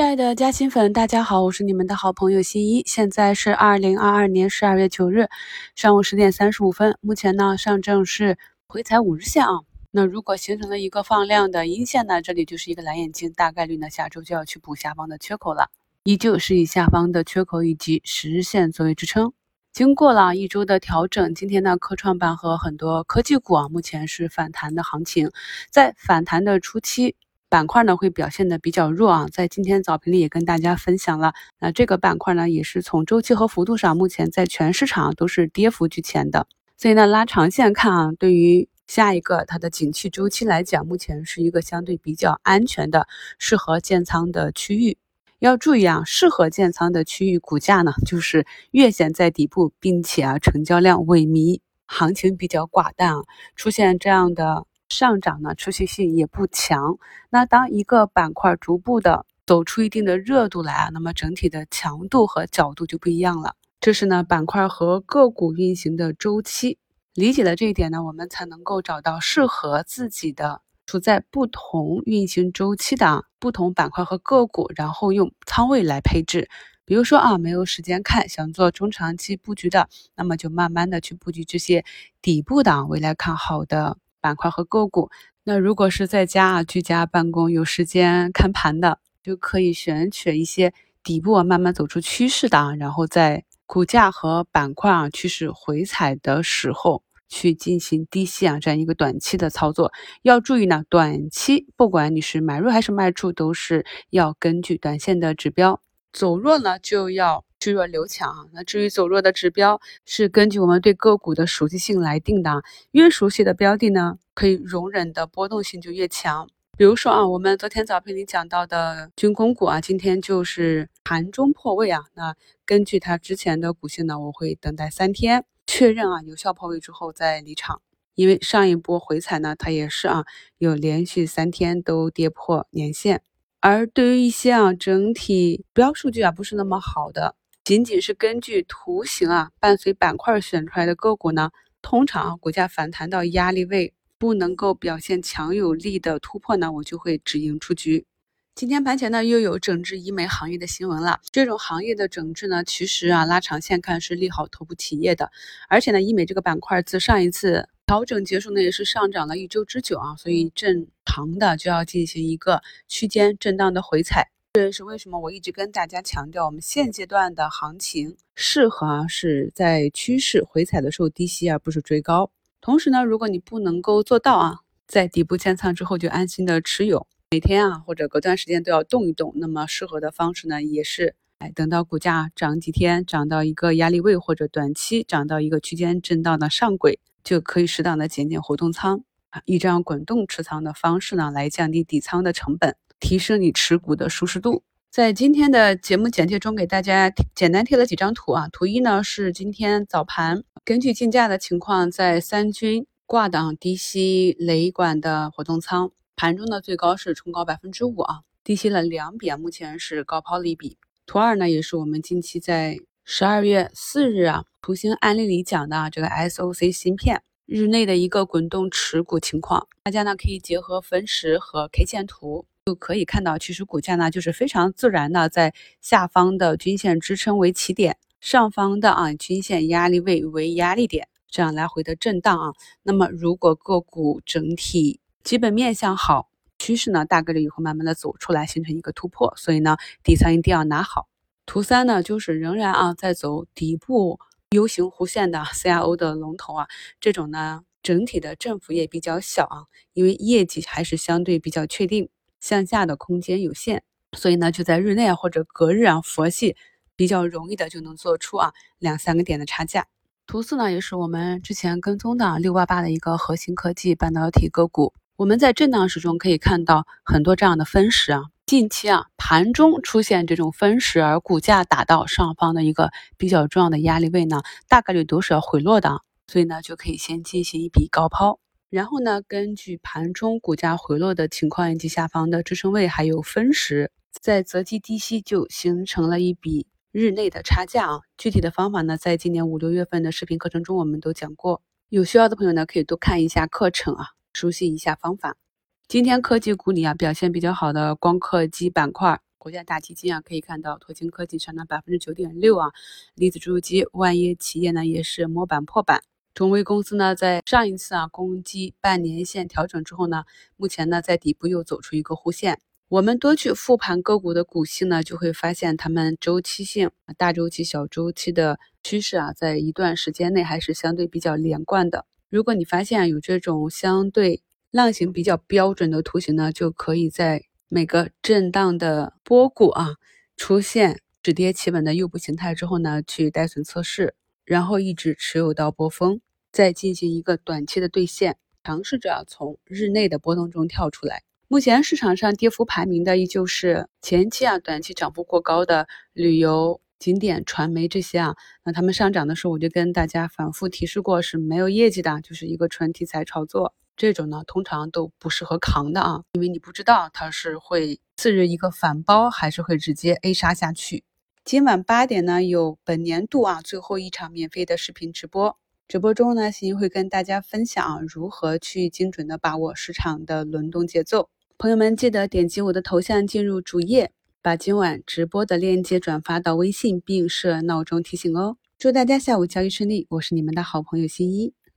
亲爱的嘉兴粉，大家好，我是你们的好朋友新一。现在是二零二二年十二月九日上午十点三十五分。目前呢，上证是回踩五日线啊。那如果形成了一个放量的阴线呢，这里就是一个蓝眼睛，大概率呢下周就要去补下方的缺口了。依旧是以下方的缺口以及十日线作为支撑。经过了一周的调整，今天呢，科创板和很多科技股啊，目前是反弹的行情。在反弹的初期。板块呢会表现的比较弱啊，在今天早评里也跟大家分享了，那这个板块呢也是从周期和幅度上，目前在全市场都是跌幅居前的，所以呢拉长线看啊，对于下一个它的景气周期来讲，目前是一个相对比较安全的、适合建仓的区域。要注意啊，适合建仓的区域股价呢就是月线在底部，并且啊成交量萎靡，行情比较寡淡啊，出现这样的。上涨呢，持续性也不强。那当一个板块逐步的走出一定的热度来啊，那么整体的强度和角度就不一样了。这是呢板块和个股运行的周期。理解了这一点呢，我们才能够找到适合自己的、处在不同运行周期的不同板块和个股，然后用仓位来配置。比如说啊，没有时间看，想做中长期布局的，那么就慢慢的去布局这些底部的未来看好的。板块和个股，那如果是在家啊居家办公有时间看盘的，就可以选取一些底部啊慢慢走出趋势的啊，然后在股价和板块啊趋势回踩的时候去进行低吸啊这样一个短期的操作。要注意呢，短期不管你是买入还是卖出，都是要根据短线的指标走弱呢就要。去弱留强啊，那至于走弱的指标是根据我们对个股的熟悉性来定的，越熟悉的标的呢，可以容忍的波动性就越强。比如说啊，我们昨天早评里讲到的军工股啊，今天就是盘中破位啊，那根据它之前的股性呢，我会等待三天确认啊有效破位之后再离场，因为上一波回踩呢，它也是啊有连续三天都跌破年线，而对于一些啊整体标数据啊不是那么好的。仅仅是根据图形啊，伴随板块选出来的个股呢，通常股价反弹到压力位不能够表现强有力的突破呢，我就会止盈出局。今天盘前呢，又有整治医美行业的新闻了。这种行业的整治呢，其实啊，拉长线看是利好头部企业的，而且呢，医美这个板块自上一次调整结束呢，也是上涨了一周之久啊，所以正常的就要进行一个区间震荡的回踩。这也是为什么我一直跟大家强调，我们现阶段的行情适合啊是在趋势回踩的时候低吸，而不是追高。同时呢，如果你不能够做到啊，在底部建仓之后就安心的持有，每天啊或者隔段时间都要动一动，那么适合的方式呢，也是哎等到股价涨几天，涨到一个压力位或者短期涨到一个区间震荡的上轨，就可以适当的减减活动仓，以这样滚动持仓的方式呢，来降低底仓的成本。提升你持股的舒适度。在今天的节目简介中，给大家简单贴了几张图啊。图一呢是今天早盘根据竞价的情况，在三军挂档低吸雷管的活动仓，盘中呢最高是冲高百分之五啊，低吸了两笔啊，目前是高抛了一笔。图二呢也是我们近期在十二月四日啊图形案例里讲的啊这个 SOC 芯片日内的一个滚动持股情况，大家呢可以结合分时和 K 线图。就可以看到，其实股价呢就是非常自然的，在下方的均线支撑为起点，上方的啊均线压力位为压力点，这样来回的震荡啊。那么如果个股整体基本面向好，趋势呢大概率也会慢慢的走出来，形成一个突破。所以呢，底仓一定要拿好。图三呢就是仍然啊在走底部 U 型弧线的 CRO 的龙头啊，这种呢整体的振幅也比较小啊，因为业绩还是相对比较确定。向下的空间有限，所以呢，就在日内或者隔日啊佛系，比较容易的就能做出啊两三个点的差价。图四呢，也是我们之前跟踪的六八八的一个核心科技半导体个股。我们在震荡时中可以看到很多这样的分时啊，近期啊盘中出现这种分时，而股价打到上方的一个比较重要的压力位呢，大概率都是要回落的，所以呢就可以先进行一笔高抛。然后呢，根据盘中股价回落的情况以及下方的支撑位，还有分时，在择机低吸就形成了一笔日内的差价啊。具体的方法呢，在今年五六月份的视频课程中我们都讲过，有需要的朋友呢可以多看一下课程啊，熟悉一下方法。今天科技股里啊表现比较好的光刻机板块，国家大基金啊，可以看到拓星科技上涨百分之九点六啊，粒子注入机、万业企业呢也是摸板破板。中微公司呢，在上一次啊攻击半年线调整之后呢，目前呢在底部又走出一个弧线。我们多去复盘个股的股性呢，就会发现它们周期性、大周期、小周期的趋势啊，在一段时间内还是相对比较连贯的。如果你发现有这种相对浪形比较标准的图形呢，就可以在每个震荡的波谷啊出现止跌企稳的诱捕形态之后呢，去带损测试，然后一直持有到波峰，再进行一个短期的兑现，尝试着从日内的波动中跳出来。目前市场上跌幅排名的依旧是前期啊短期涨幅过高的旅游景点、传媒这些啊，那他们上涨的时候，我就跟大家反复提示过是没有业绩的，就是一个纯题材炒作。这种呢，通常都不适合扛的啊，因为你不知道它是会次日一个反包，还是会直接 A 杀下去。今晚八点呢，有本年度啊最后一场免费的视频直播。直播中呢，欣欣会跟大家分享如何去精准的把握市场的轮动节奏。朋友们，记得点击我的头像进入主页，把今晚直播的链接转发到微信，并设闹钟提醒哦。祝大家下午交易顺利，我是你们的好朋友新一。